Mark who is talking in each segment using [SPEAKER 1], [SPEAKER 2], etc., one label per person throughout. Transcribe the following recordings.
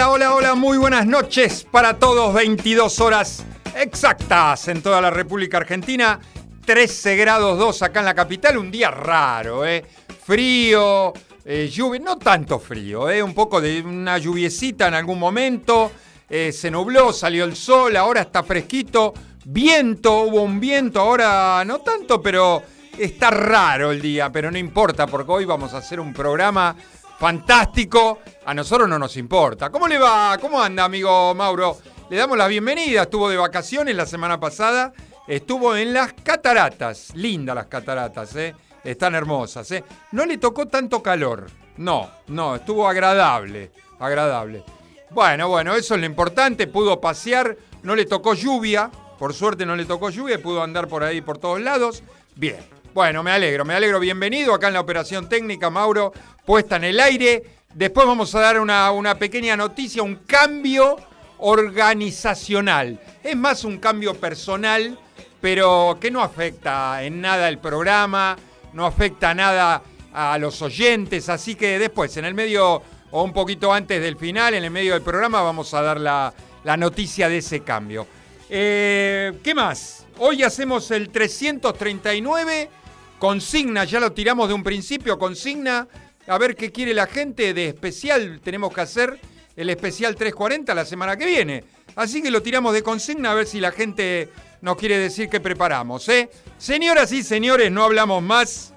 [SPEAKER 1] Hola, hola, hola, muy buenas noches para todos. 22 horas exactas en toda la República Argentina. 13 grados 2 acá en la capital. Un día raro, ¿eh? Frío, eh, lluvia, no tanto frío, ¿eh? Un poco de una lluviecita en algún momento. Eh, se nubló, salió el sol, ahora está fresquito. Viento, hubo un viento, ahora no tanto, pero está raro el día. Pero no importa, porque hoy vamos a hacer un programa fantástico. A nosotros no nos importa. ¿Cómo le va? ¿Cómo anda, amigo Mauro? Le damos la bienvenida. Estuvo de vacaciones la semana pasada. Estuvo en las cataratas. Lindas las cataratas, ¿eh? Están hermosas, ¿eh? No le tocó tanto calor. No, no, estuvo agradable. Agradable. Bueno, bueno, eso es lo importante. Pudo pasear. No le tocó lluvia. Por suerte no le tocó lluvia. Pudo andar por ahí por todos lados. Bien. Bueno, me alegro, me alegro. Bienvenido acá en la operación técnica, Mauro, puesta en el aire. Después vamos a dar una, una pequeña noticia, un cambio organizacional. Es más un cambio personal, pero que no afecta en nada el programa, no afecta nada a los oyentes. Así que después, en el medio o un poquito antes del final, en el medio del programa, vamos a dar la, la noticia de ese cambio. Eh, ¿Qué más? Hoy hacemos el 339 Consigna, ya lo tiramos de un principio, consigna, a ver qué quiere la gente de especial. Tenemos que hacer el especial 340 la semana que viene. Así que lo tiramos de consigna a ver si la gente nos quiere decir qué preparamos. ¿eh? Señoras y señores, no hablamos más.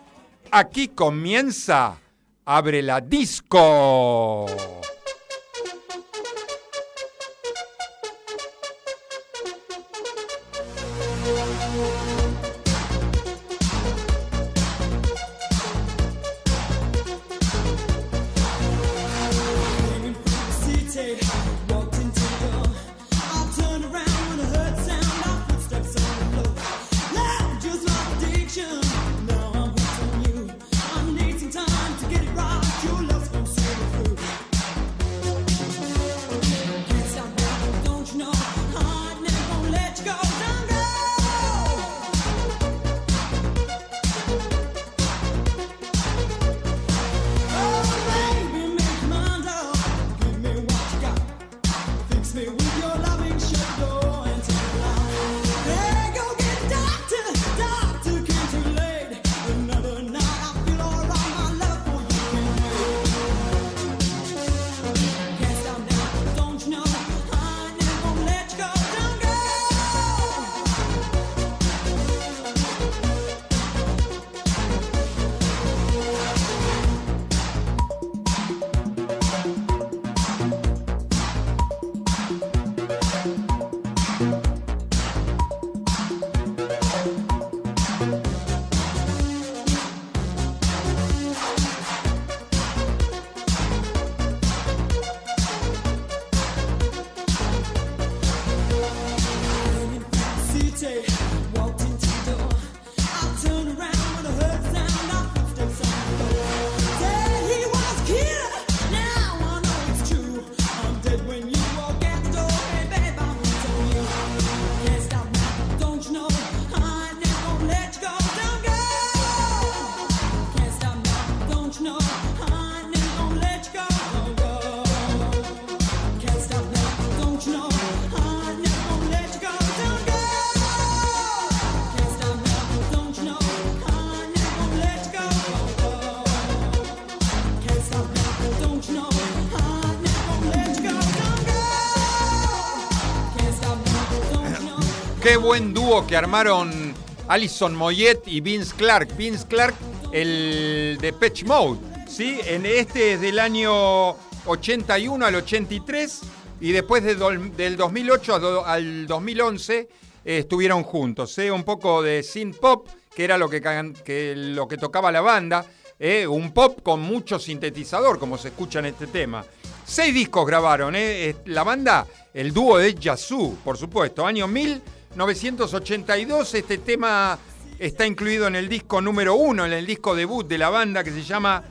[SPEAKER 1] Aquí comienza Abre la Disco. Buen dúo que armaron Alison Moyet y Vince Clark. Vince Clark, el de Patch Mode, ¿sí? En este es del año 81 al 83 y después de del 2008 al 2011 eh, estuvieron juntos. ¿eh? Un poco de synth pop, que era lo que, que lo que tocaba la banda. ¿eh? Un pop con mucho sintetizador, como se escucha en este tema. Seis discos grabaron, ¿eh? La banda, el dúo de Yazoo, por supuesto, año 1000. 1982. Este tema está incluido en el disco número uno, en el disco debut de la banda que se llama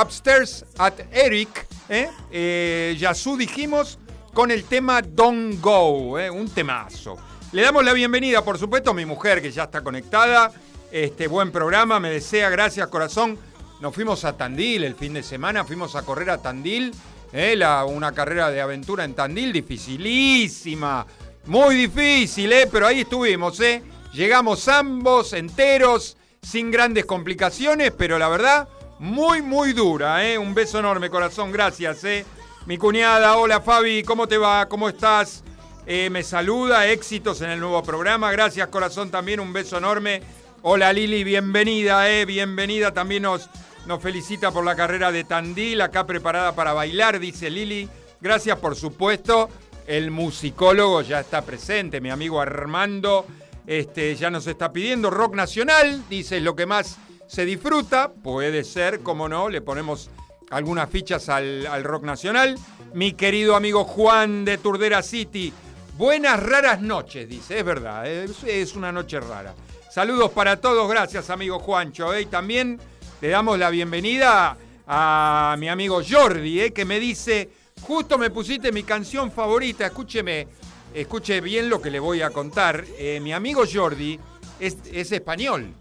[SPEAKER 1] Upstairs at Eric. ¿eh? Eh, dijimos con el tema Don't Go, ¿eh? un temazo. Le damos la bienvenida, por supuesto, a mi mujer que ya está conectada. Este buen programa, me desea, gracias corazón. Nos fuimos a Tandil el fin de semana, fuimos a correr a Tandil. ¿eh? La, una carrera de aventura en Tandil dificilísima. Muy difícil, ¿eh? Pero ahí estuvimos, ¿eh? Llegamos ambos enteros, sin grandes complicaciones, pero la verdad, muy, muy dura, ¿eh? Un beso enorme, corazón, gracias, ¿eh? Mi cuñada, hola Fabi, ¿cómo te va? ¿Cómo estás? Eh, me saluda, éxitos en el nuevo programa. Gracias, corazón, también un beso enorme. Hola Lili, bienvenida, eh, bienvenida. También nos, nos felicita por la carrera de Tandil, acá preparada para bailar, dice Lili. Gracias, por supuesto. El musicólogo ya está presente, mi amigo Armando. Este, ya nos está pidiendo rock nacional, dice lo que más se disfruta. Puede ser, como no, le ponemos algunas fichas al, rock nacional. Mi querido amigo Juan de Turdera City, Buenas raras noches, dice. Es verdad, es, una noche rara. Saludos para todos, gracias amigo Juancho. ¿eh? Y también le damos la bienvenida a mi amigo Jordi, ¿eh? que me dice, justo me pusiste mi canción favorita, escúcheme, escuche bien lo que le voy a contar. Eh, mi amigo Jordi es, es, español.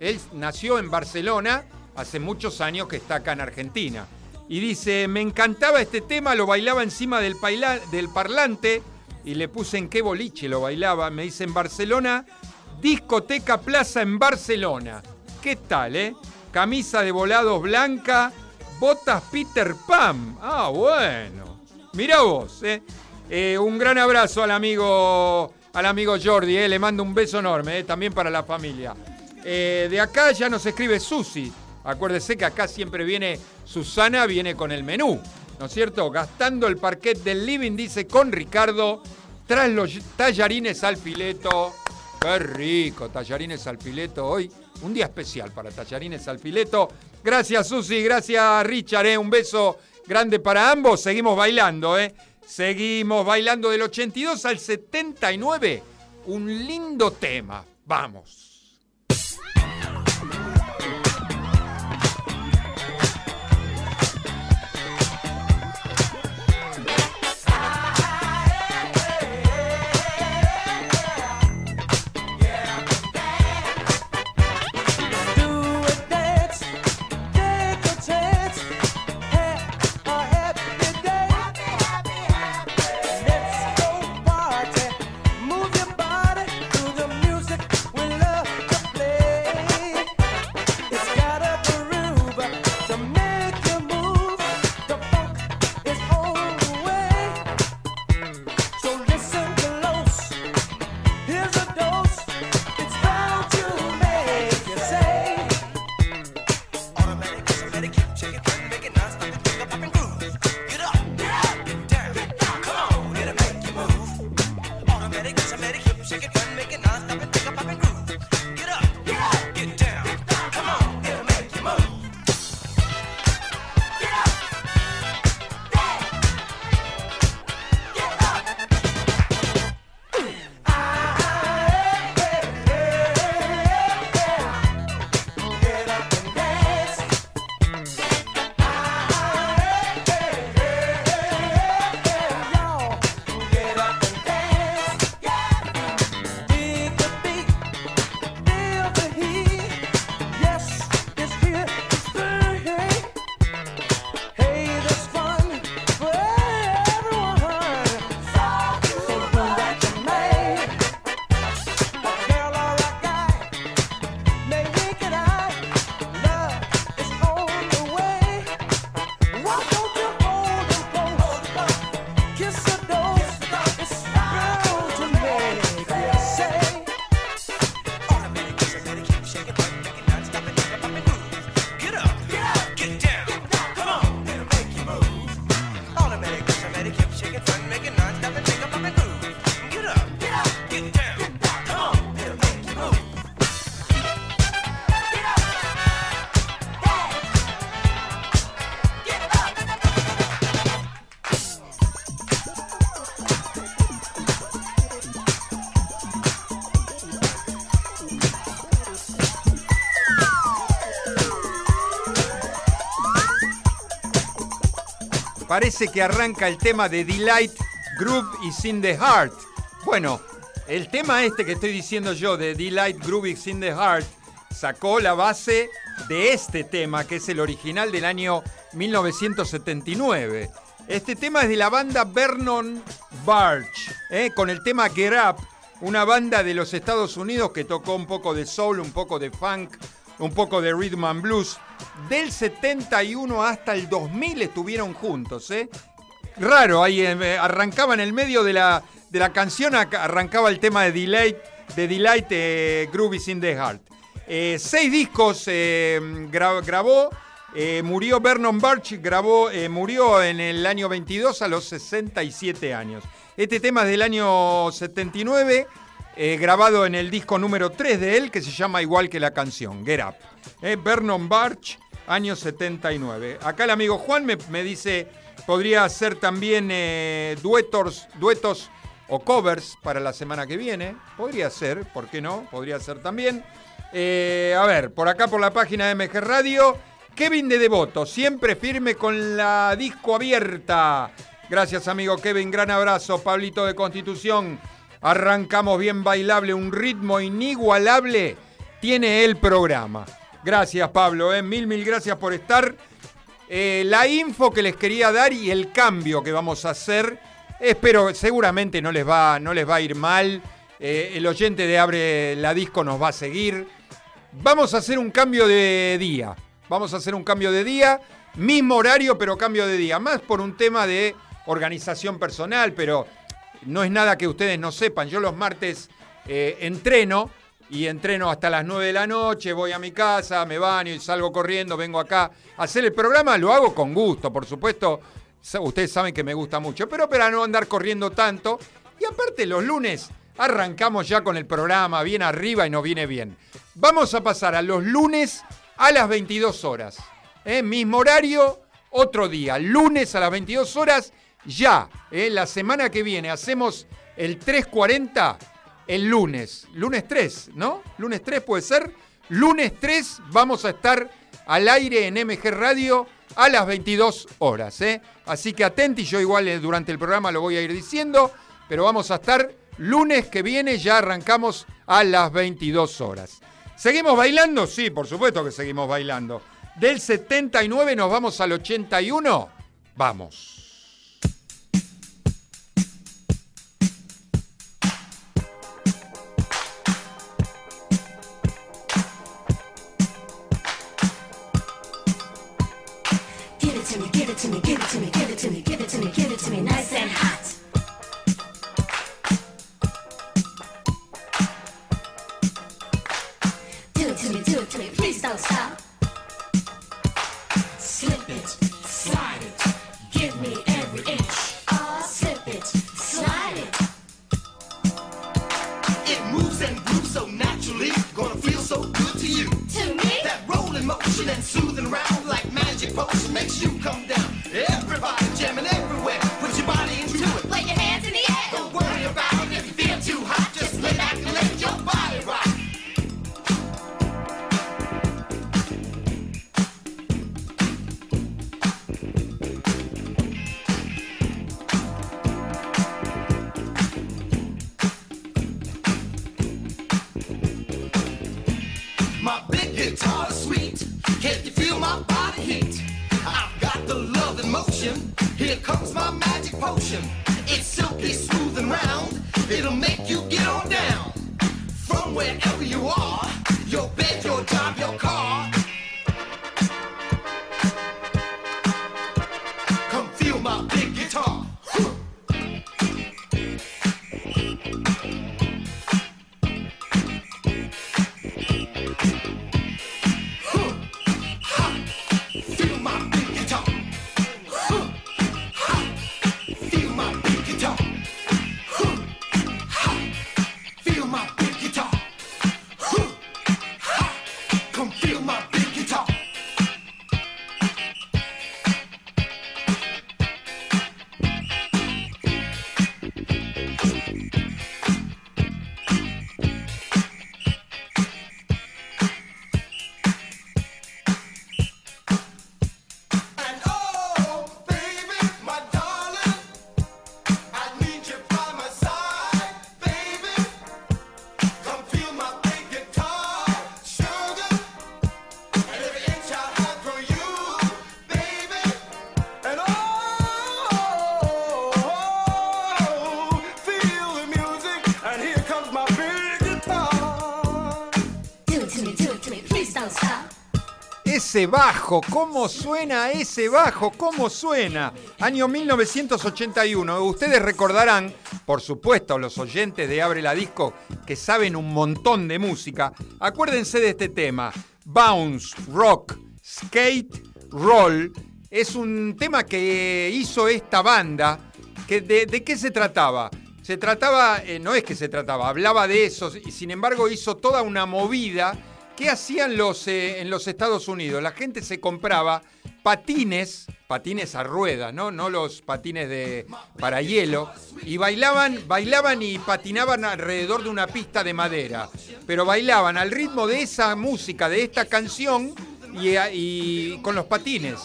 [SPEAKER 1] Él nació en Barcelona, hace muchos años que está acá en Argentina. Y dice, me encantaba este tema, lo bailaba encima del, del parlante y le puse en qué boliche lo bailaba. Me dice en Barcelona, discoteca plaza en Barcelona. ¿Qué tal, eh? Camisa de volados blanca, botas Peter Pan. Ah, bueno. Mira vos, eh. eh. un gran abrazo al amigo, al amigo Jordi, eh. le mando un beso enorme, eh, también para la familia. De acá ya nos escribe Susi. Acuérdese que acá siempre viene Susana, viene con el menú. ¿no es cierto? Gastando el parquet del living, dice con Ricardo, tras los tallarines al fileto. Qué rico, tallarines al fileto hoy. Un día especial para tallarines al fileto. Gracias Susi, gracias Richard, ¿eh? un beso grande para ambos. Seguimos bailando, ¿eh? Seguimos bailando del 82 al 79. Un lindo tema. Vamos. Parece que arranca el tema de Delight Groove is in the Heart. Bueno, el tema este que estoy diciendo yo de Delight Groove is in the Heart sacó la base de este tema, que es el original del año 1979. Este tema es de la banda Vernon Barge, ¿eh? con el tema Get Up, una banda de los Estados Unidos que tocó un poco de soul, un poco de funk, un poco de rhythm and blues. Del 71 hasta el 2000 estuvieron juntos, ¿eh? Raro, ahí eh, arrancaba en el medio de la, de la canción, arrancaba el tema de Delight, de Delight eh, Groovies in the Heart. Seis discos grabó, murió Vernon Barch, grabó, murió en el año 22 a los 67 años. Este tema es del año 79, grabado en el disco número 3 de él, que se llama igual que la canción, Get Up. Vernon Barch, año 79. Acá el amigo Juan me, me dice Podría ser también eh, duetos, duetos o covers para la semana que viene. Podría ser, ¿por qué no? Podría ser también. Eh, a ver, por acá por la página de MG Radio, Kevin de Devoto, siempre firme con la disco abierta. Gracias amigo Kevin, gran abrazo. Pablito de Constitución, arrancamos bien bailable, un ritmo inigualable tiene el programa. Gracias Pablo, eh. mil, mil gracias por estar. Eh, la info que les quería dar y el cambio que vamos a hacer. Espero, seguramente no les va, no les va a ir mal. Eh, el oyente de Abre la Disco nos va a seguir. Vamos a hacer un cambio de día. Vamos a hacer un cambio de día. Mismo horario, pero cambio de día. Más por un tema de organización personal, pero no es nada que ustedes no sepan. Yo los martes eh, entreno y entreno hasta las 9 de la noche, voy a mi casa, me baño y salgo corriendo, vengo acá a hacer el programa, lo hago con gusto, por supuesto, ustedes saben que me gusta mucho, pero para no andar corriendo tanto, y aparte los lunes arrancamos ya con el programa, bien arriba y nos viene bien. Vamos a pasar a los lunes a las 22 horas, ¿eh? mismo horario, otro día, lunes a las 22 horas, ya, ¿eh? la semana que viene hacemos el 340 el lunes. Lunes 3, ¿no? Lunes 3 puede ser. Lunes 3 vamos a estar al aire en MG Radio a las 22 horas. ¿eh? Así que atenti, yo igual eh, durante el programa lo voy a ir diciendo, pero vamos a estar lunes que viene, ya arrancamos a las 22 horas. ¿Seguimos bailando? Sí, por supuesto que seguimos bailando. Del 79 nos vamos al 81. Vamos.
[SPEAKER 2] To me,
[SPEAKER 1] Bajo, ¿cómo suena ese bajo? ¿Cómo suena? Año 1981. Ustedes recordarán, por supuesto, los oyentes de Abre la Disco que saben un montón de música, acuérdense de este tema. Bounce, rock, skate, roll. Es un tema que hizo esta banda. Que de, de qué se trataba? Se trataba, eh, no es que se trataba, hablaba de eso y sin embargo hizo toda una movida ¿Qué hacían los, eh, en los Estados Unidos? La gente se compraba patines, patines a ruedas, ¿no? Los patines de para hielo, y bailaban, bailaban y patinaban alrededor de una pista de madera, pero bailaban al ritmo de esa música, de esta canción y, y con los patines.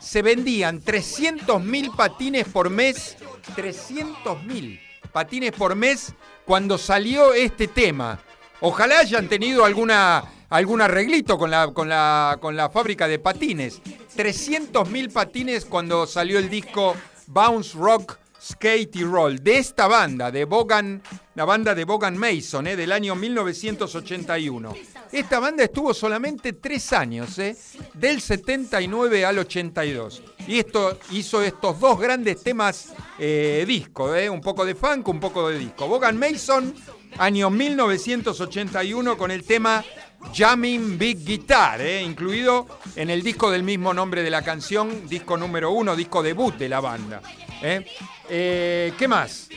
[SPEAKER 1] Se vendían 300.000 patines por mes, 300.000 patines por mes cuando salió este tema. Ojalá hayan tenido alguna algún arreglito con la, con la, con la fábrica de patines. 300.000 patines cuando salió el disco Bounce Rock Skate y Roll de esta banda, de Bogan, la banda de Bogan Mason, eh, del año 1981. Esta banda estuvo solamente tres años, eh, del 79 al 82. Y esto hizo estos dos grandes temas eh, disco, eh, un poco de funk, un poco de disco. Bogan Mason, año 1981, con el tema Jamming Big Guitar, eh, incluido en el disco del mismo nombre de la canción, disco número uno, disco debut de la banda. eh. Eh, ¿Qué más?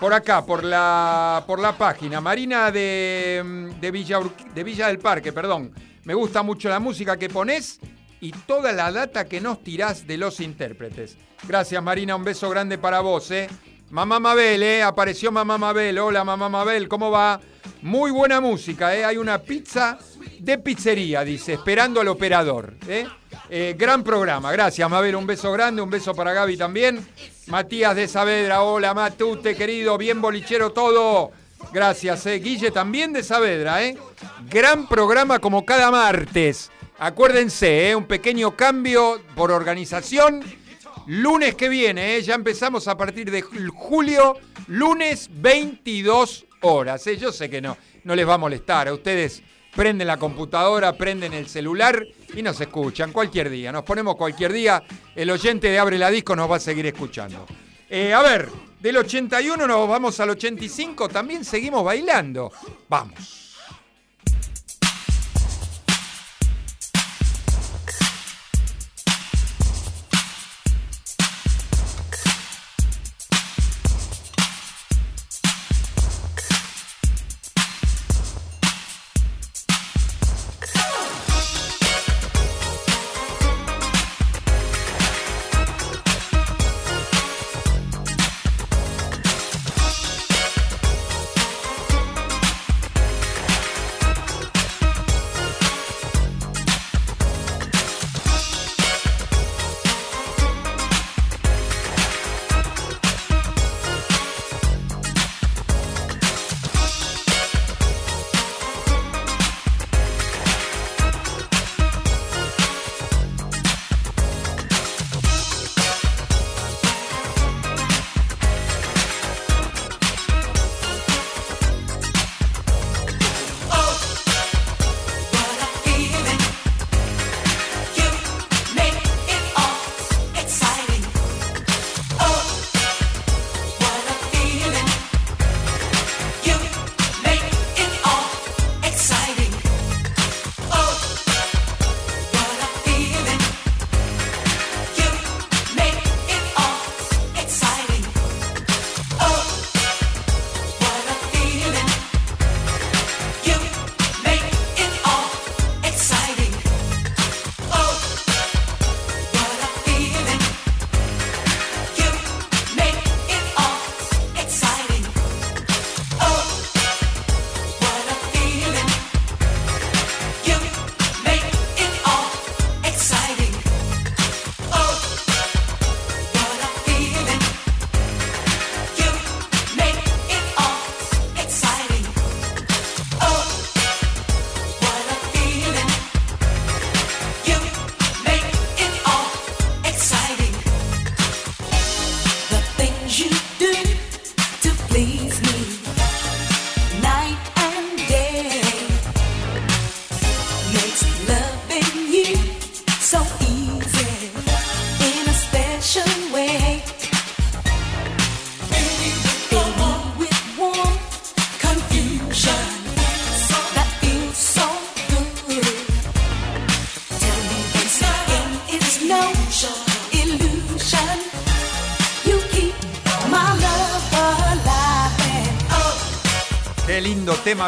[SPEAKER 1] Por acá, por la, por la página. Marina de, de, Villa, de Villa del Parque, perdón. Me gusta mucho la música que pones y toda la data que nos tirás de los intérpretes. Gracias, Marina. Un beso grande para vos, ¿eh? Mamá Mabel, ¿eh? Apareció Mamá Mabel. Hola, Mamá Mabel, ¿cómo va? Muy buena música, ¿eh? Hay una pizza de pizzería, dice, esperando al operador, ¿eh? Eh, gran programa, gracias Mabel, un beso grande, un beso para Gaby también. Matías de Saavedra, hola Matute, querido, bien bolichero todo. Gracias, eh. Guille también de Saavedra, ¿eh? Gran programa como cada martes. Acuérdense, ¿eh? un pequeño cambio por organización. Lunes que viene, ¿eh? ya empezamos a partir de jul- julio, lunes 22 horas. ¿eh? Yo sé que no, no les va a molestar. A ustedes prenden la computadora, prenden el celular y nos escuchan cualquier día. Nos ponemos cualquier día. El oyente de Abre la Disco nos va a seguir escuchando. Eh, a ver, del 81 nos vamos al 85, también seguimos bailando. Vamos.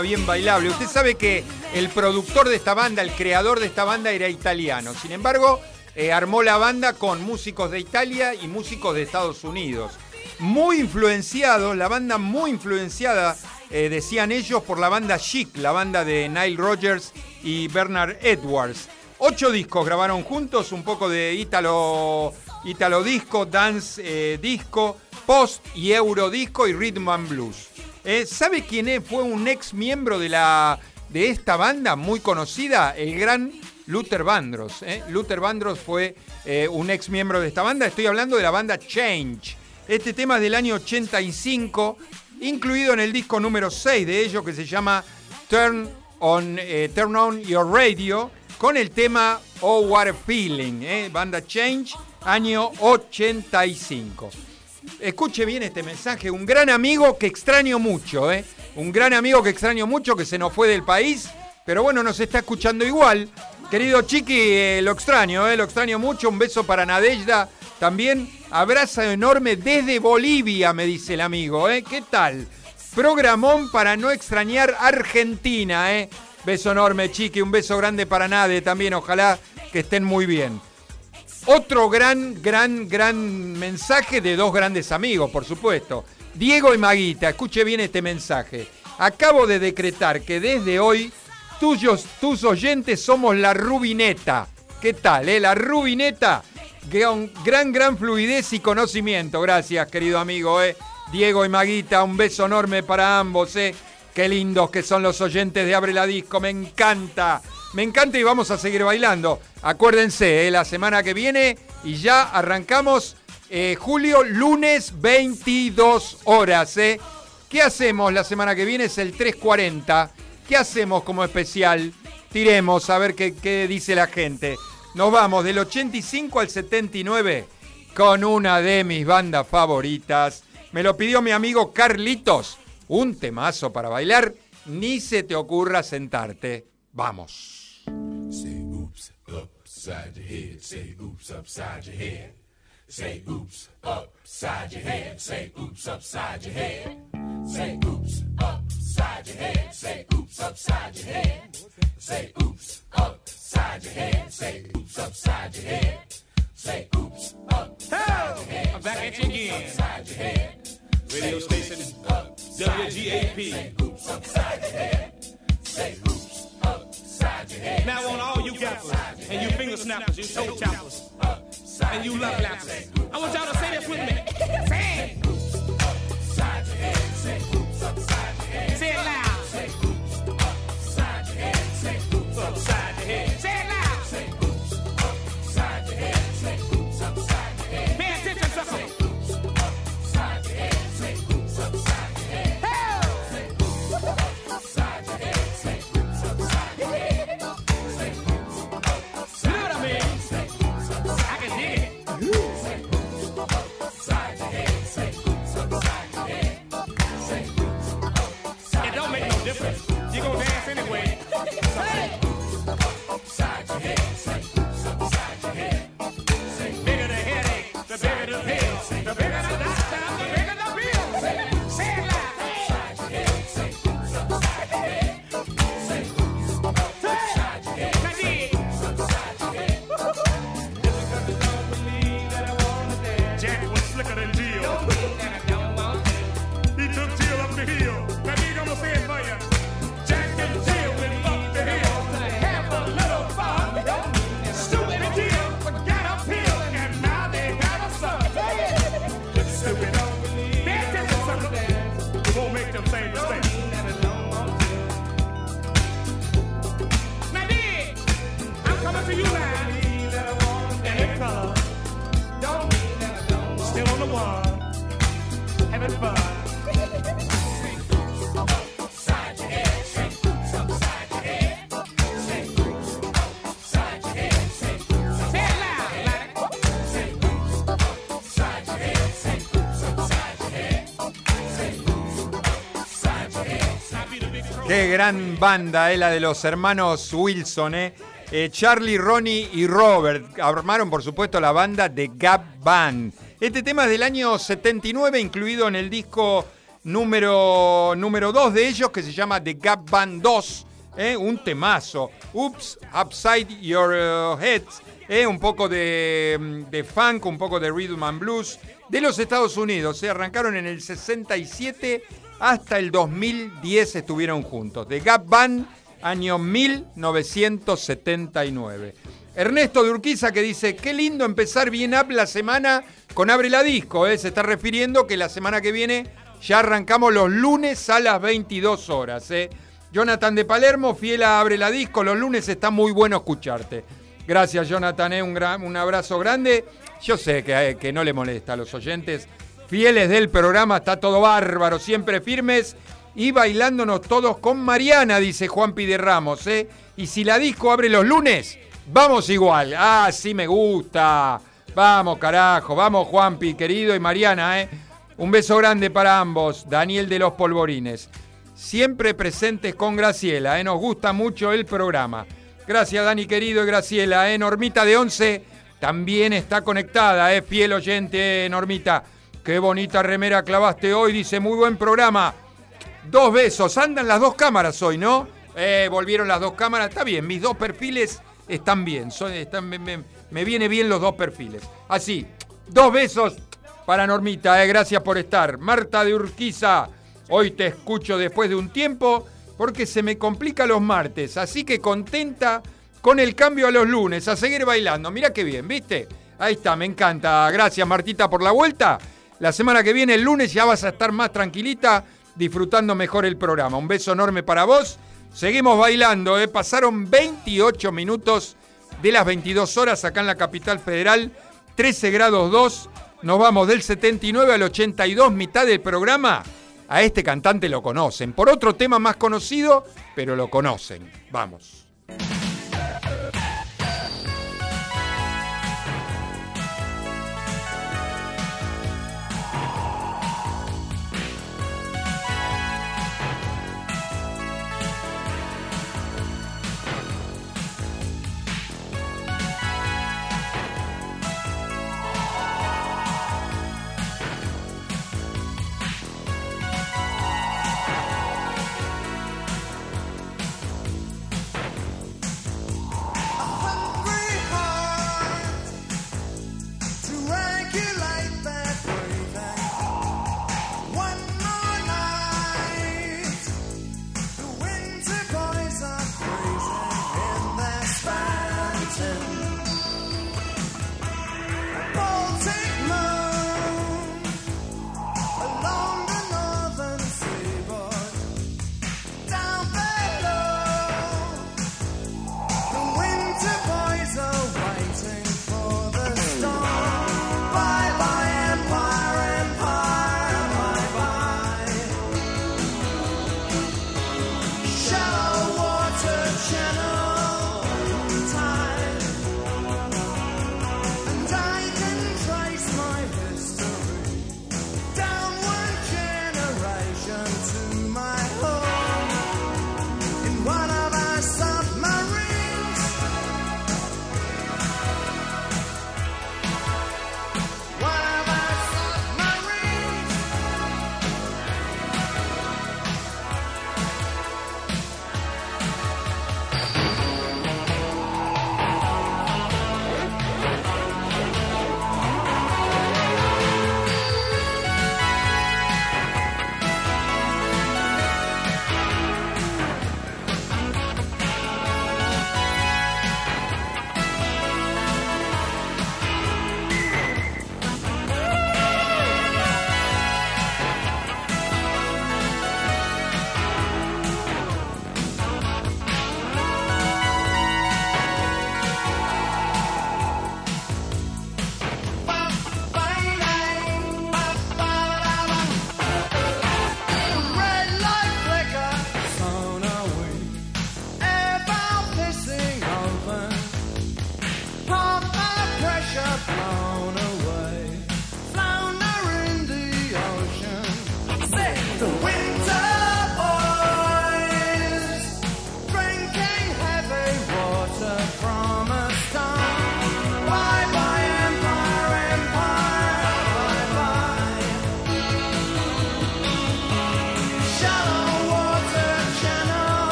[SPEAKER 1] Bien bailable. Usted sabe que el productor de esta banda, el creador de esta banda era italiano. Sin embargo, eh, armó la banda con músicos de Italia y músicos de Estados Unidos. Muy influenciado, la banda muy influenciada, eh, decían ellos, por la banda Chic, la banda de Nile Rodgers y Bernard Edwards. Ocho discos grabaron juntos, un poco de ítalo disco, dance eh, disco, post y euro disco y rhythm and blues. Eh, ¿Sabe quién es? Fue un ex miembro de, la, de esta banda muy conocida, el gran Luther Vandross. ¿eh? Luther Vandross fue eh, un ex miembro de esta banda. Estoy hablando de la banda Change. Este tema es del año 85, incluido en el disco número 6 de ellos que se llama Turn on, Turn on Your Radio, con el tema Oh What a Feeling. Banda Change, año 85. Escuche bien este mensaje, un gran amigo que extraño mucho, ¿eh? Un gran amigo que extraño mucho, que se nos fue del país, pero bueno, nos está escuchando igual. Querido Chiqui, eh, lo extraño, ¿eh? Lo extraño mucho. Un beso para Nadejda. También abrazo enorme desde Bolivia, me dice el amigo, ¿eh? ¿Qué tal? Programón para no extrañar Argentina, ¿eh? Beso enorme, Chiqui. Un beso grande para Nade también. Ojalá que estén muy bien. Otro gran, gran, gran mensaje de dos grandes amigos, por supuesto. Diego y Maguita, escuche bien este mensaje. Acabo de decretar que desde hoy tuyos, tus oyentes somos la Rubineta. ¿Qué tal, eh? La Rubineta. Gran, gran, gran fluidez y conocimiento. Gracias, querido amigo, eh. Diego y Maguita, un beso enorme para ambos, eh. Qué lindos que son los oyentes de Abre la Disco, me encanta. Me encanta y vamos a seguir bailando. Acuérdense, eh, la semana que viene y ya arrancamos eh, julio, lunes 22 horas. Eh. ¿Qué hacemos la semana que viene? Es el 340. ¿Qué hacemos como especial? Tiremos a ver qué, qué dice la gente. Nos vamos del 85 al 79 con una de mis bandas favoritas. Me lo pidió mi amigo Carlitos. Un temazo para bailar. Ni se te ocurra sentarte. Vamos.
[SPEAKER 3] Oops upside your head. Say oops upside your head. Say oops upside your head. Say oops upside your head. Say oops upside your head. Say oops upside your head. Say oops upside your head. Say oops upside your head. Say oops upside your head.
[SPEAKER 4] I'm back at you again.
[SPEAKER 3] Upside your head.
[SPEAKER 4] Radio station WGAP.
[SPEAKER 3] Say oops upside your head. Say oops upside your head.
[SPEAKER 4] Now on all you gappers and you finger snappers, you toe choppers, and you love lappers. I want y'all to say this with me. Say it.
[SPEAKER 1] Gran banda, eh, la de los hermanos Wilson, eh. Eh, Charlie, Ronnie y Robert armaron, por supuesto, la banda de Gap Band. Este tema es del año 79, incluido en el disco número, número 2 de ellos que se llama The Gap Band 2, ¿eh? un temazo. Oops, Upside Your uh, Head, un poco de, de funk, un poco de rhythm and blues de los Estados Unidos. Se arrancaron en el 67 hasta el 2010 estuvieron juntos. The Gap Band, año 1979. Ernesto de Urquiza que dice, qué lindo empezar bien up la semana con Abre la Disco. ¿eh? Se está refiriendo que la semana que viene ya arrancamos los lunes a las 22 horas. ¿eh? Jonathan de Palermo, fiel a Abre la Disco, los lunes está muy bueno escucharte. Gracias Jonathan, ¿eh? un, gran- un abrazo grande. Yo sé que, que no le molesta a los oyentes. Fieles del programa, está todo bárbaro, siempre firmes y bailándonos todos con Mariana, dice Juan Pide Ramos. ¿eh? Y si la disco abre los lunes, vamos igual. Ah, sí me gusta. Vamos, carajo, vamos Juanpi, querido, y Mariana, ¿eh? Un beso grande para ambos, Daniel de los Polvorines. Siempre presentes con Graciela, ¿eh? Nos gusta mucho el programa. Gracias, Dani, querido, y Graciela, ¿eh? Normita de 11 también está conectada, ¿eh? Fiel oyente. Normita. Qué bonita remera clavaste hoy, dice, muy buen programa. Dos besos, andan las dos cámaras hoy, ¿no? Eh, volvieron las dos cámaras, está bien, mis dos perfiles están bien, son- están- me, viene bien los dos perfiles. Así, dos besos para Normita, eh, gracias por estar. Marta de Urquiza, hoy te escucho después de un tiempo porque se me complica los martes, así que contenta con el cambio a los lunes, a seguir bailando. Mira qué bien, ¿viste? Ahí está, me encanta. Gracias Martita por la vuelta. La semana que viene, el lunes, ya vas a estar más tranquilita, disfrutando mejor el programa. Un beso enorme para vos. Seguimos bailando, ¿eh? pasaron 28 minutos de las 22 horas acá en la capital federal, 13 grados 2. Nos vamos del 79 al 82, mitad del programa. A este cantante lo conocen, por otro tema más conocido, pero lo conocen. Vamos.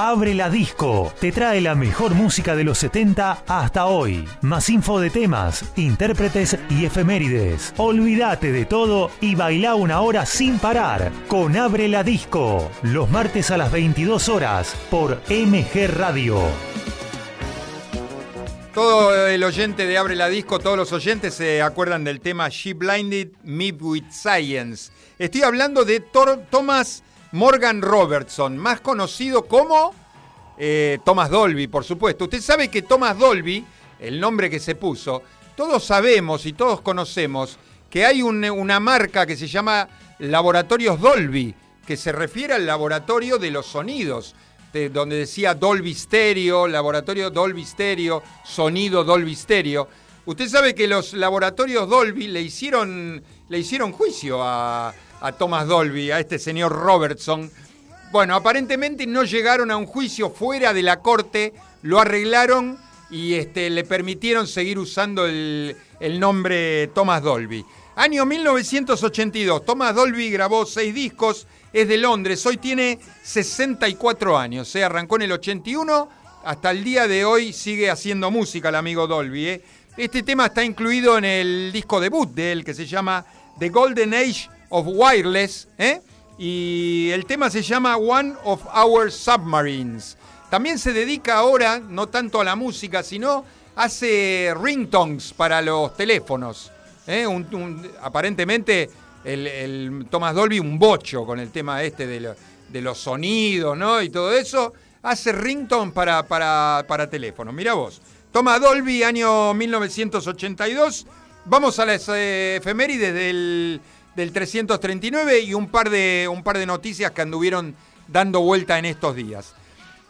[SPEAKER 5] Abre la Disco. Te trae la mejor música de los 70 hasta hoy. Más info de temas, intérpretes y efemérides. Olvídate de todo y baila una hora sin parar con Abre la Disco. Los martes a las 22 horas por MG Radio.
[SPEAKER 1] Todo el oyente de Abre la Disco, todos los oyentes se acuerdan del tema She Blinded Me with Science. Estoy hablando de Tor- Morgan Robertson, más conocido como eh, Thomas Dolby, por supuesto. Usted sabe que Thomas Dolby, el nombre que se puso, todos sabemos y todos conocemos que hay un- una marca que se llama Laboratorios Dolby, que se refiere al laboratorio de los sonidos, de- donde decía Dolby Stereo, laboratorio Dolby Stereo, sonido Dolby Stereo. Usted sabe que los laboratorios Dolby le hicieron, le hicieron juicio a, a Thomas Dolby, a este señor Robertson. Bueno, aparentemente no llegaron a un juicio fuera de la corte, lo arreglaron y este, le permitieron seguir usando el, nombre Thomas Dolby. Año 1982, Thomas Dolby grabó seis discos, es de Londres, hoy tiene 64 años, se arrancó en el 81, hasta el día de hoy sigue haciendo música el amigo Dolby. ¿eh? Este tema está incluido en el disco debut de él que se llama The Golden Age of Wireless, ¿eh? y el tema se llama One of Our Submarines. También se dedica ahora, no tanto a la música, sino hace ringtones para los teléfonos. ¿eh? Un- aparentemente el, el Thomas Dolby un bocho con el tema este de, de los sonidos ¿no? y todo eso. Hace ringtone para, para, para teléfono. Mira vos. Thomas Dolby, año 1982. Vamos a las eh, efemérides del, del 339 y un par, de, un par de noticias que anduvieron dando vuelta en estos días.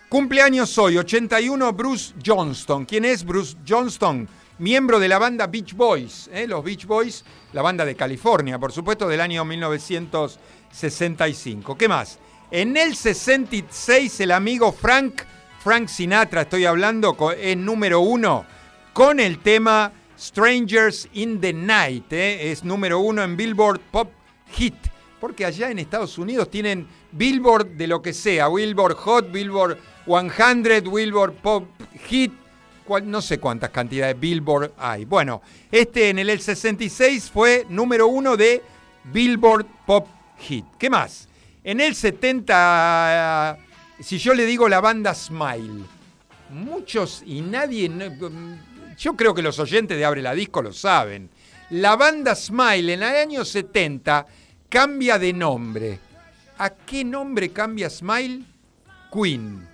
[SPEAKER 1] Cumpleaños hoy, 81, Bruce Johnston. ¿Quién es Bruce Johnston? Miembro de la banda Beach Boys. ¿eh? Los Beach Boys, la banda de California, por supuesto, del año 1965. ¿Qué más? En el 66, el amigo Frank, Frank Sinatra, estoy hablando, es número uno con el tema Strangers in the Night. ¿eh? Es número uno en Billboard Pop Hit. Porque allá en Estados Unidos tienen Billboard de lo que sea. Billboard Hot, Billboard 100, Billboard Pop Hit. No sé cuántas cantidades de Billboard hay. Bueno, este en el, el 66 fue número uno de Billboard Pop Hit. ¿Qué más? En el 70, si yo le digo la banda Smile, muchos y nadie, yo creo que los oyentes de Abre la Disco lo saben. La banda Smile en el año 70 cambia de nombre. ¿A qué nombre cambia Smile? Queen.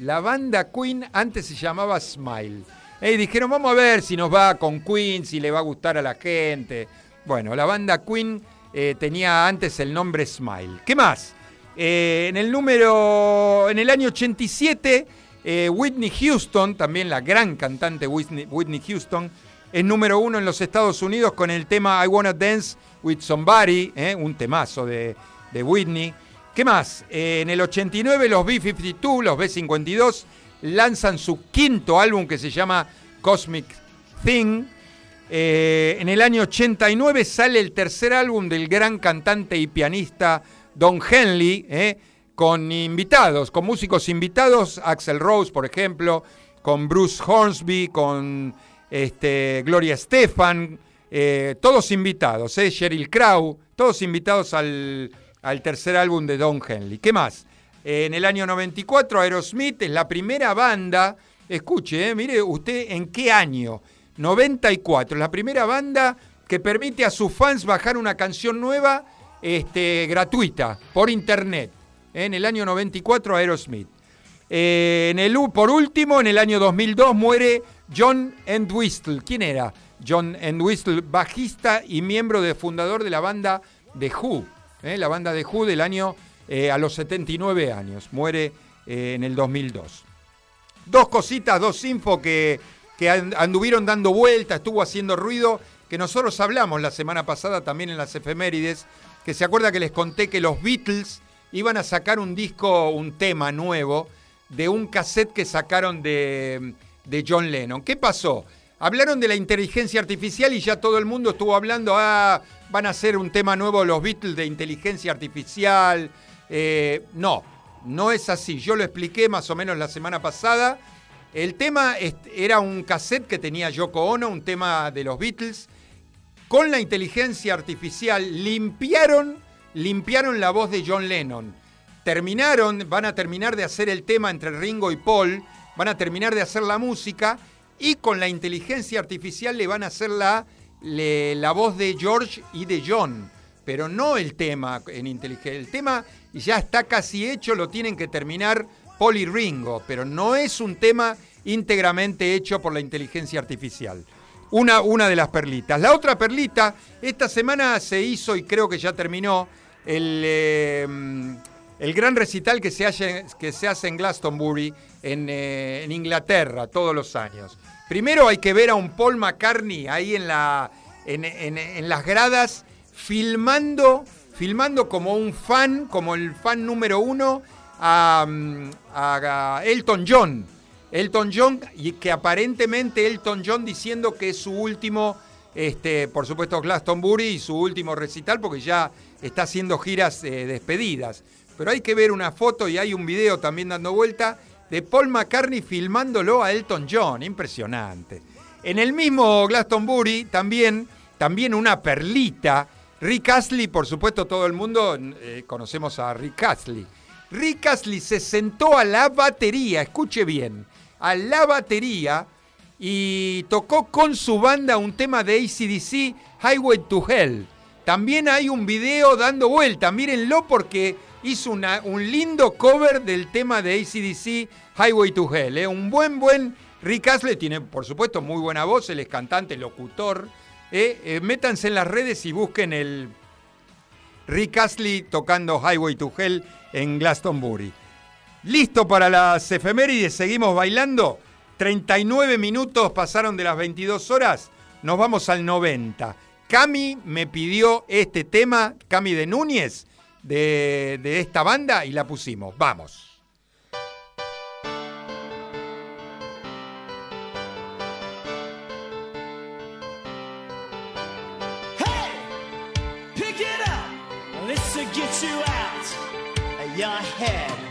[SPEAKER 1] La banda Queen antes se llamaba Smile. Y dijeron, vamos a ver si nos va con Queen, si le va a gustar a la gente. Bueno, la banda Queen eh, tenía antes el nombre Smile. ¿Qué más? Eh, en el número, en el año 87, eh, Whitney Houston, también la gran cantante Whitney, Whitney Houston, es número uno en los Estados Unidos con el tema I Wanna Dance with Somebody, eh, un temazo de, Whitney. ¿Qué más? Eh, en el 89 los B-52, los B-52, lanzan su quinto álbum que se llama Cosmic Thing. En el año 89 sale el tercer álbum del gran cantante y pianista Don Henley, con invitados, con músicos invitados, Axel Rose, por ejemplo, con Bruce Hornsby, con este, Gloria Estefan, eh, todos invitados, eh, Sheryl Crow, todos invitados al, al tercer álbum de Don Henley. ¿Qué más? En el año 94 Aerosmith es la primera banda, escuche, eh, mire usted en qué año, 94, la primera banda que permite a sus fans bajar una canción nueva este, gratuita por internet. En el año 94 Aerosmith. Eh, en el, por último, en el año 2002 muere John Entwistle. ¿Quién era? John Entwistle, bajista y miembro de, fundador de la banda The Who. eh, la banda The Who del año eh, a los 79 años. Muere en el 2002. Dos cositas, dos info que, que an- anduvieron dando vuelta, estuvo haciendo ruido, que nosotros hablamos la semana pasada también en las efemérides, que se acuerda que les conté que los Beatles iban a sacar un disco, un tema nuevo, de un cassette que sacaron de, de John Lennon. ¿Qué pasó? Hablaron de la inteligencia artificial y ya todo el mundo estuvo hablando, ah, van a hacer un tema nuevo los Beatles de inteligencia artificial. Eh, no, No es así. Yo lo expliqué más o menos la semana pasada. El tema era un cassette que tenía Yoko Ono, un tema de los Beatles. Con la inteligencia artificial limpiaron, limpiaron la voz de John Lennon. Terminaron, van a terminar de hacer el tema entre Ringo y Paul, van a terminar de hacer la música y con la inteligencia artificial le van a hacer la, la voz de George y de John. Pero no el tema en inteligencia. El tema ya está casi hecho, lo tienen que terminar Paul y Ringo, pero no es un tema íntegramente hecho por la inteligencia artificial. Una, una de las perlitas. La otra perlita, esta semana se hizo y creo que ya terminó el, eh, el gran recital que se, hace, que se hace en Glastonbury, en, eh, en Inglaterra, todos los años. Primero hay que ver a un Paul McCartney ahí en, la, en, en- las gradas, filmando, filmando como un fan, como el fan número uno, a Elton John. Elton John, y que aparentemente Elton John diciendo que es su último, este, por supuesto Glastonbury, y su último recital, porque ya está haciendo giras eh, despedidas. Pero hay que ver una foto y hay un video también dando vuelta de Paul McCartney filmándolo a Elton John, impresionante. En el mismo Glastonbury también, también una perlita, Rick Astley, por supuesto todo el mundo eh, conocemos a Rick Astley. Rick Astley se sentó a la batería, escuche bien, a la batería y tocó con su banda un tema de ACDC, Highway to Hell. También hay un video dando vuelta, mírenlo porque hizo una- un lindo cover del tema de ACDC, Highway to Hell. ¿eh? Un buen, buen Rick Astley, tiene por supuesto muy buena voz, él es cantante, locutor. ¿eh? Eh, métanse en las redes y busquen el, Rick Astley tocando Highway to Hell en Glastonbury. Listo para las efemérides, seguimos bailando. 39 minutos pasaron de las 22 horas, nos vamos al 90. Cami me pidió este tema, Cami de Núñez, de, de esta banda y la pusimos. Vamos.
[SPEAKER 6] Hey, pick it up. Head.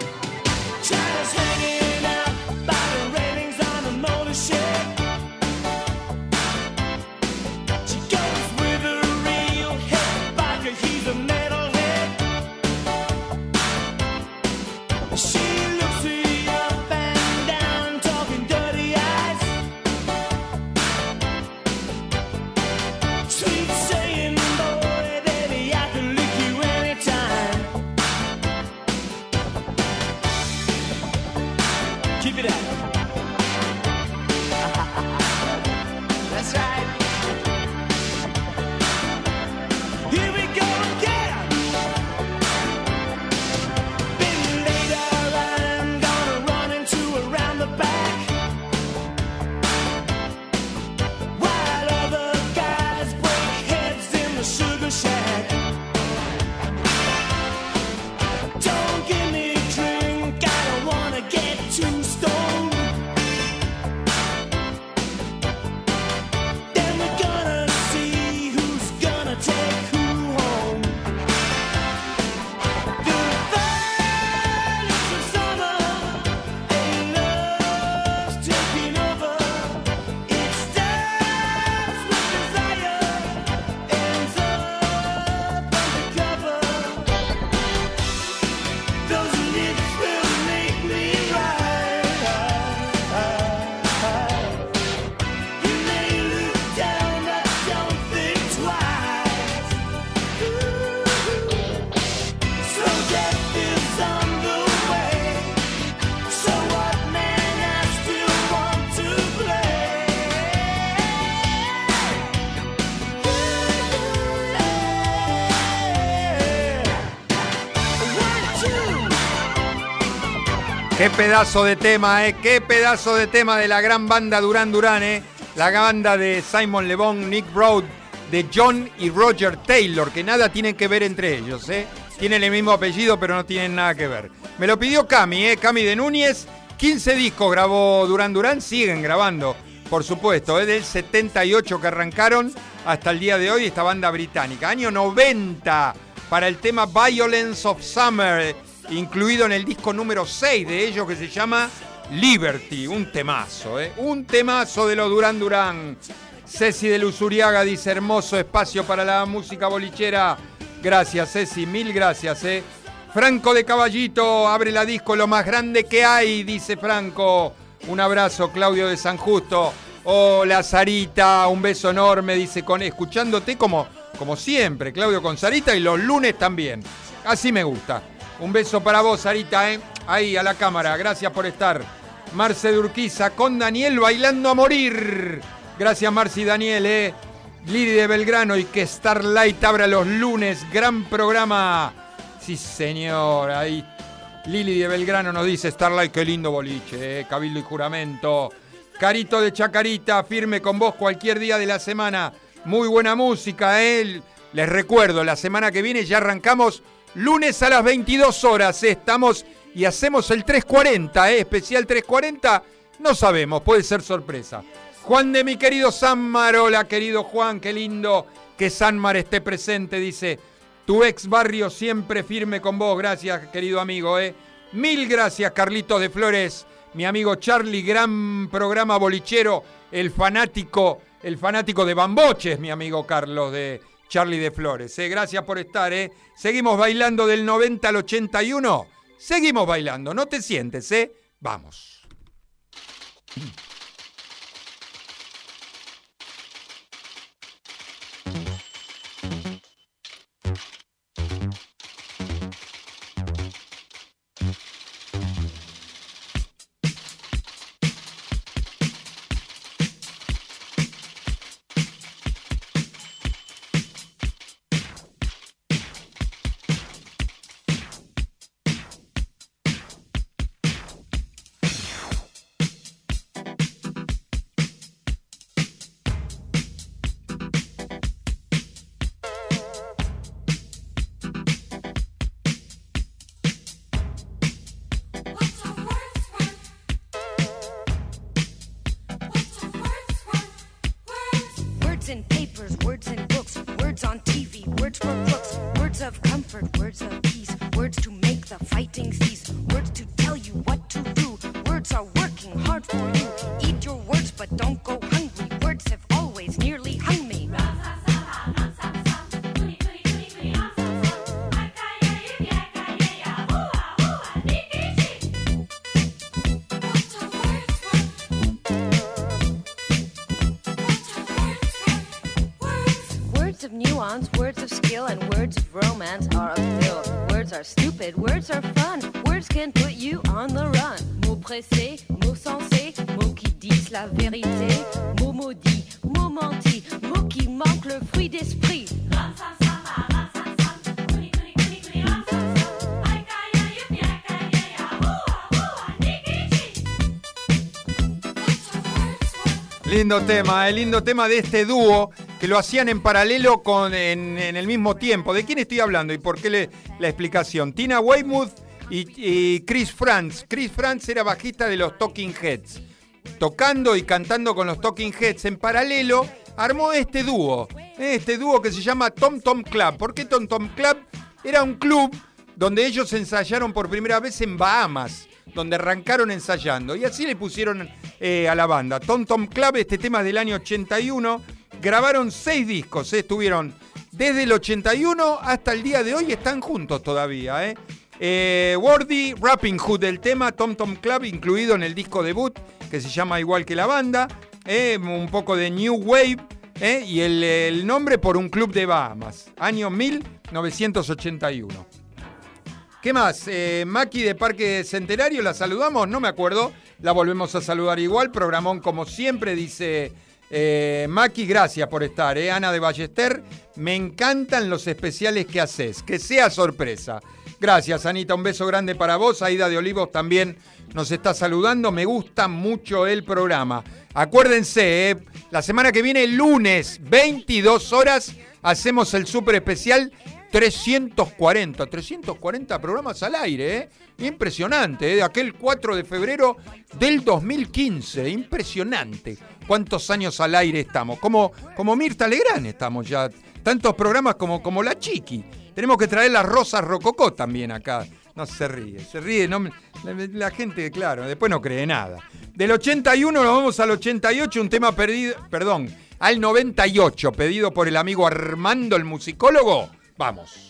[SPEAKER 1] Qué pedazo de tema, ¿eh? Qué pedazo de tema de la gran banda Durán Durán, ¿eh? La banda de Simon Le Bon, Nick Broad, de John y Roger Taylor, que nada tienen que ver entre ellos, ¿eh? Tienen el mismo apellido, pero no tienen nada que ver. Me lo pidió Cami, ¿eh? Cami de Núñez. 15 discos grabó Durán Durán, siguen grabando, por supuesto, ¿eh? del 78 que arrancaron hasta el día de hoy esta banda británica. Año 90 para el tema Violence of Summer. Incluido en el disco número 6 de ellos que se llama Liberty, un temazo, ¿eh? un temazo de los Durán Durán. Ceci de Luzuriaga dice hermoso espacio para la música bolichera. Gracias, Ceci, mil gracias, ¿eh? Franco de Caballito, abre la disco, lo más grande que hay, dice Franco. Un abrazo, Claudio de San Justo. Hola, Sarita, un beso enorme, dice, con, escuchándote como, como siempre, Claudio con Sarita y los lunes también. Así me gusta. Un beso para vos, Sarita, ¿eh? Ahí, a la cámara, gracias por estar. Marce de Urquiza, con Daniel bailando a morir. Gracias, Marci y Daniel, ¿eh? Liri de Belgrano y que Starlight abra los lunes. Gran programa. Sí, señor, ahí. Lili de Belgrano nos dice, Starlight, qué lindo boliche, eh, Cabildo y Juramento. Carito de Chacarita, firme con vos cualquier día de la semana. Muy buena música, eh. Les recuerdo, la semana que viene ya arrancamos lunes a las 22 horas. Estamos y hacemos el 340, eh. especial 340. No sabemos, puede ser sorpresa. Juan de mi querido Sanmar, hola querido Juan, qué lindo que Sanmar esté presente, dice. Tu ex barrio siempre firme con vos. Gracias, querido amigo. ¿eh? Mil gracias, Carlitos de Flores. Mi amigo Charlie, gran programa bolichero. El fanático, el fanático de Bamboches, mi amigo Carlos de Charlie de Flores. ¿eh? Gracias por estar. ¿eh? Seguimos bailando del 90 al 81. Seguimos bailando. No te sientes, ¿eh? Vamos.
[SPEAKER 7] Words are stupid, words are fun. Words can put you on the run. Mots pressés, mots sensés, mots qui disent la vérité. Mots maudits, mots mentis, mots qui manquent le fruit d'esprit.
[SPEAKER 1] Lindo tema, el lindo tema de este dúo que lo hacían en paralelo con en, el mismo tiempo. ¿De quién estoy hablando y por qué la explicación? Tina Weymouth y, y Chris Franz. Chris Franz era bajista de los Talking Heads. Tocando y cantando con los Talking Heads en paralelo, armó este dúo. Este dúo que se llama Tom Tom Club. ¿Por qué Tom Tom Club? Era un club donde ellos ensayaron por primera vez en Bahamas, donde arrancaron ensayando. Y así le pusieron eh, a la banda. Tom Tom Club, este tema es del año 81. Grabaron seis discos, eh, estuvieron desde el 81 hasta el día de hoy, están juntos todavía. ¿eh? Eh, Wordy, Rapping Hood, el tema Tom Tom Club, incluido en el disco debut, que se llama igual que la banda. un poco de New Wave. y el, el nombre por un club de Bahamas, año 1981. ¿Qué más? Maki de Parque Centenario, ¿la saludamos? No me acuerdo. La volvemos a saludar igual. Programón como siempre, dice eh, Maki, gracias por estar. eh. Ana de Ballester, me encantan los especiales que haces. Que sea sorpresa. Gracias, Anita. Un beso grande para vos. Aida de Olivos también nos está saludando. Me gusta mucho el programa. Acuérdense, eh, la semana que viene, lunes, 22 horas, hacemos el súper especial 340, 340 programas al aire, ¿eh? Impresionante, ¿eh? De aquel 4 de febrero del 2015, impresionante. ¿Cuántos años al aire estamos? Como, como Mirta Legrand estamos ya. Tantos programas como, como La Chiqui. Tenemos que traer las Rosas Rococó también acá. No se ríe, se ríe. No, la, la gente, claro, después no cree nada. Del 81 nos vamos al 88, un tema perdido, perdón, al 98, pedido por el amigo Armando, el musicólogo. Vamos.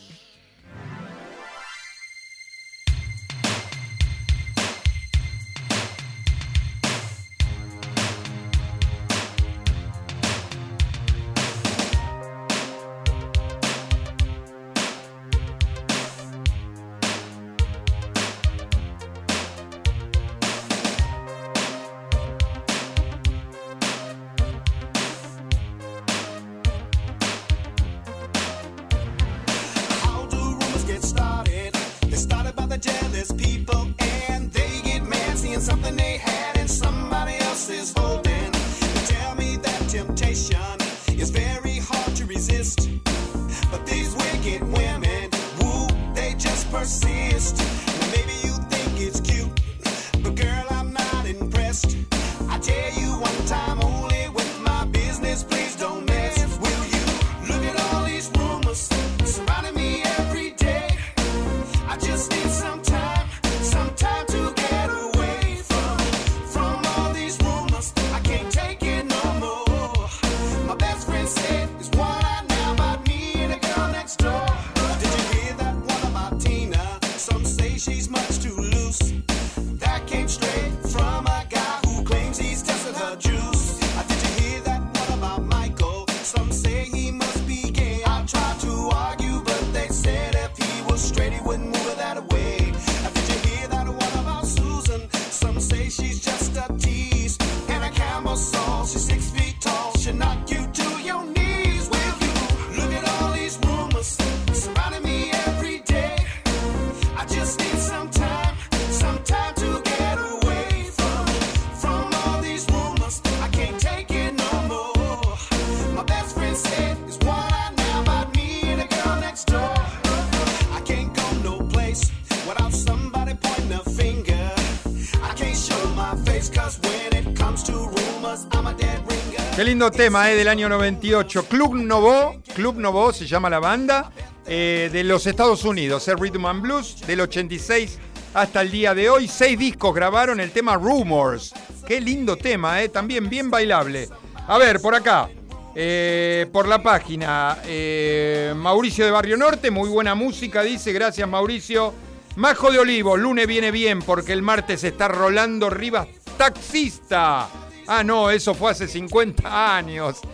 [SPEAKER 1] Lindo tema, eh, del año 98. Club Novo, Club Novo se llama la banda, eh, de los Estados Unidos, el Rhythm and Blues, del 86 hasta el día de hoy. Seis discos grabaron el tema Rumors. Qué lindo tema, eh, también bien bailable. A ver, por acá, eh, por la página, eh, Mauricio de Barrio Norte, muy buena música, dice, gracias Mauricio. Majo de Olivo, lunes viene bien porque el martes está Rolando Rivas, taxista. Ah, no, eso fue hace 50 años.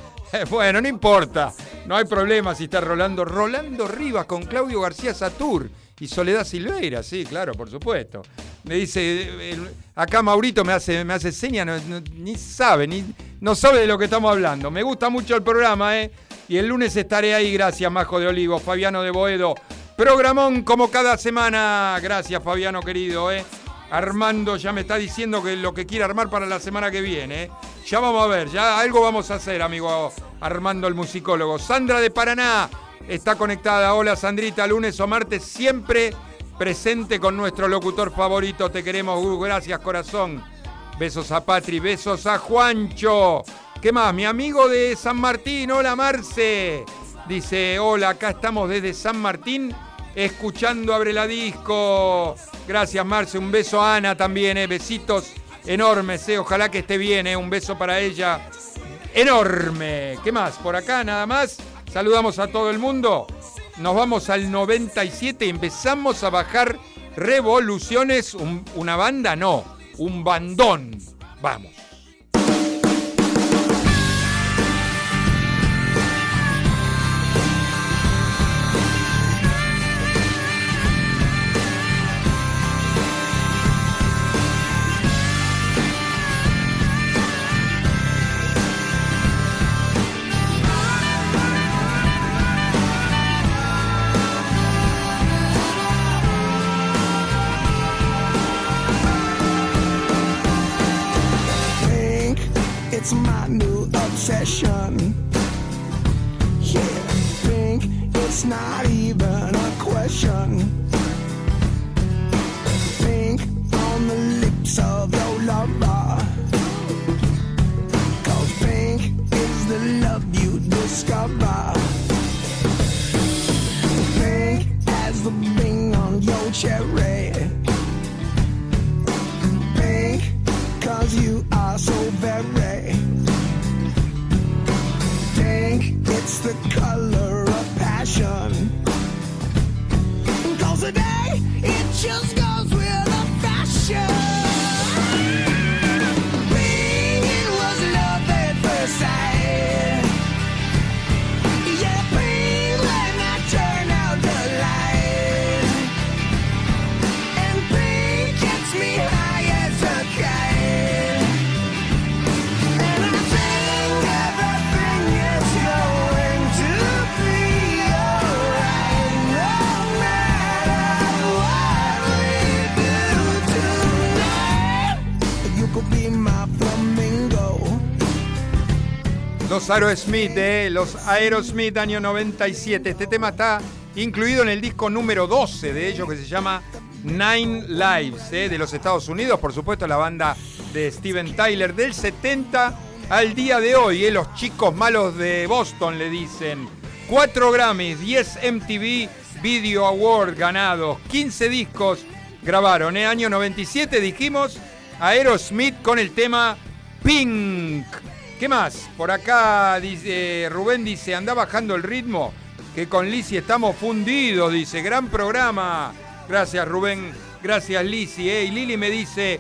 [SPEAKER 1] Bueno, no importa. No hay problema si está Rolando. Rolando Rivas con Claudio García Satur y Soledad Silveira, sí, claro, por supuesto. Me dice, eh, acá Maurito me hace, me hace seña, ni sabe, ni, no sabe de lo que estamos hablando. Me gusta mucho el programa, ¿eh? Y el lunes estaré ahí, gracias, Majo de Olivo, Fabiano de Boedo. Programón como cada semana. Gracias, Fabiano querido, ¿eh? Armando ya me está diciendo que lo que quiere armar para la semana que viene. ¿eh? Ya vamos a ver, ya algo vamos a hacer, amigo Armando el musicólogo. Sandra de Paraná está conectada. Hola, Sandrita, lunes o martes, siempre presente con nuestro locutor favorito. Te queremos, uh, gracias, corazón. Besos a Patri, besos a Juancho. ¿Qué más? Mi amigo de San Martín, hola Marce. Dice, hola, acá estamos desde San Martín escuchando Abre la Disco. Gracias Marce, un beso a Ana también, eh. besitos enormes, eh. ojalá que esté bien, eh. un beso para ella enorme. ¿Qué más? Por acá nada más. Saludamos a todo el mundo. Nos vamos al 97 y empezamos a bajar revoluciones. Un- una banda, no, un bandón. Vamos.
[SPEAKER 8] My new. Just go.
[SPEAKER 1] Los Aerosmith, eh, los Aerosmith año 97. Este tema está incluido en el disco número 12 de ellos que se llama Nine Lives, eh, de los Estados Unidos. Por supuesto, la banda de Steven Tyler del 70 al día de hoy. eh, los chicos malos de Boston le dicen. 4 Grammys, 10 MTV Video Award ganados, 15 discos grabaron. En año 97 dijimos Aerosmith con el tema Pink. ¿Qué más? Por acá dice Rubén dice, anda bajando el ritmo, que con Lizzy estamos fundidos, dice, gran programa. Gracias Rubén, gracias Lizzy. eh. Y Lili me dice,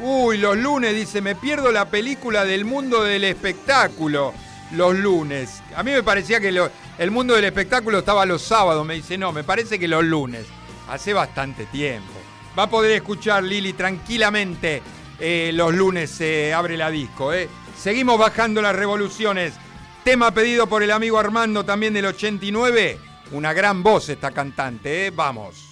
[SPEAKER 1] uy, los lunes, dice, me pierdo la película del mundo del espectáculo. Los lunes. A mí me parecía que el mundo del espectáculo estaba los sábados. Me dice, no, me parece que los lunes. Hace bastante tiempo. Va a poder escuchar Lili tranquilamente eh, los lunes se abre la disco. eh. Seguimos bajando las revoluciones. Tema pedido por el amigo Armando también del 89. Una gran voz esta cantante, eh. vamos.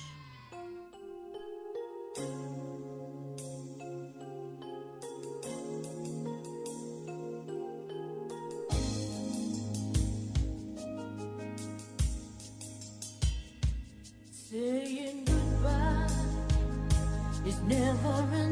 [SPEAKER 9] Saying goodbye is never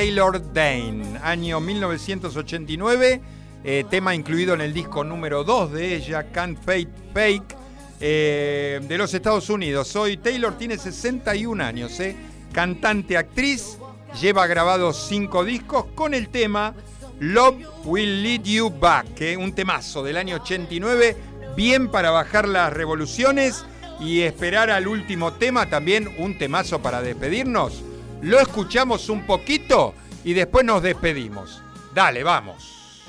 [SPEAKER 1] Taylor Dane, año 1989, eh, tema incluido en el disco número 2 de ella, Can't Fake Fake, eh, de los Estados Unidos. Hoy Taylor tiene 61 años, eh, cantante, actriz, lleva grabados 5 discos con el tema Love Will Lead You Back, eh, un temazo del año 89, bien para bajar las revoluciones y esperar al último tema, también un temazo para despedirnos. Lo escuchamos un poquito y después nos despedimos. Dale, vamos.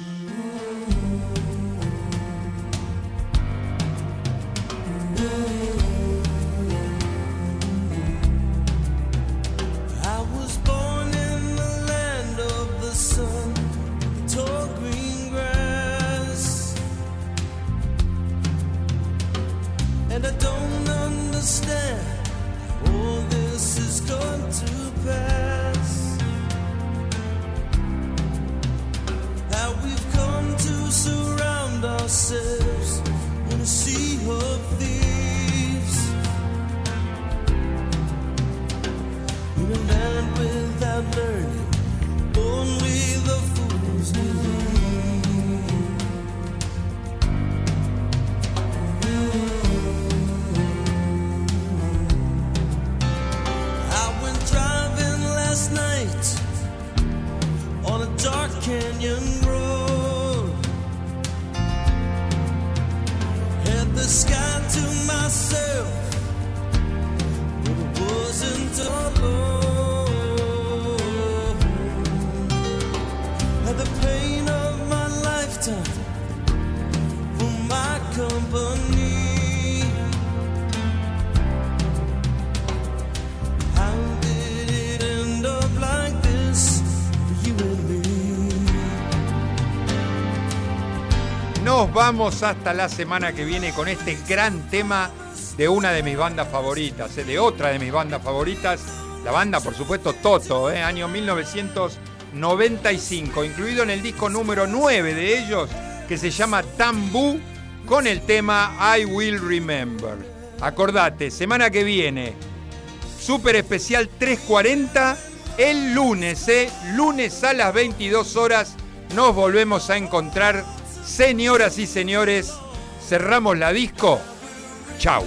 [SPEAKER 1] Hasta la semana que viene con este gran tema de una de mis bandas favoritas, eh, de otra de mis bandas favoritas, la banda por supuesto Toto, eh, año 1995, incluido en el disco número 9 de ellos, que se llama Tambú, con el tema I Will Remember. Acordate, semana que viene, super especial 340, el lunes, eh, lunes a las 22 horas, nos volvemos a encontrar. Señoras y señores, cerramos la disco. Chau.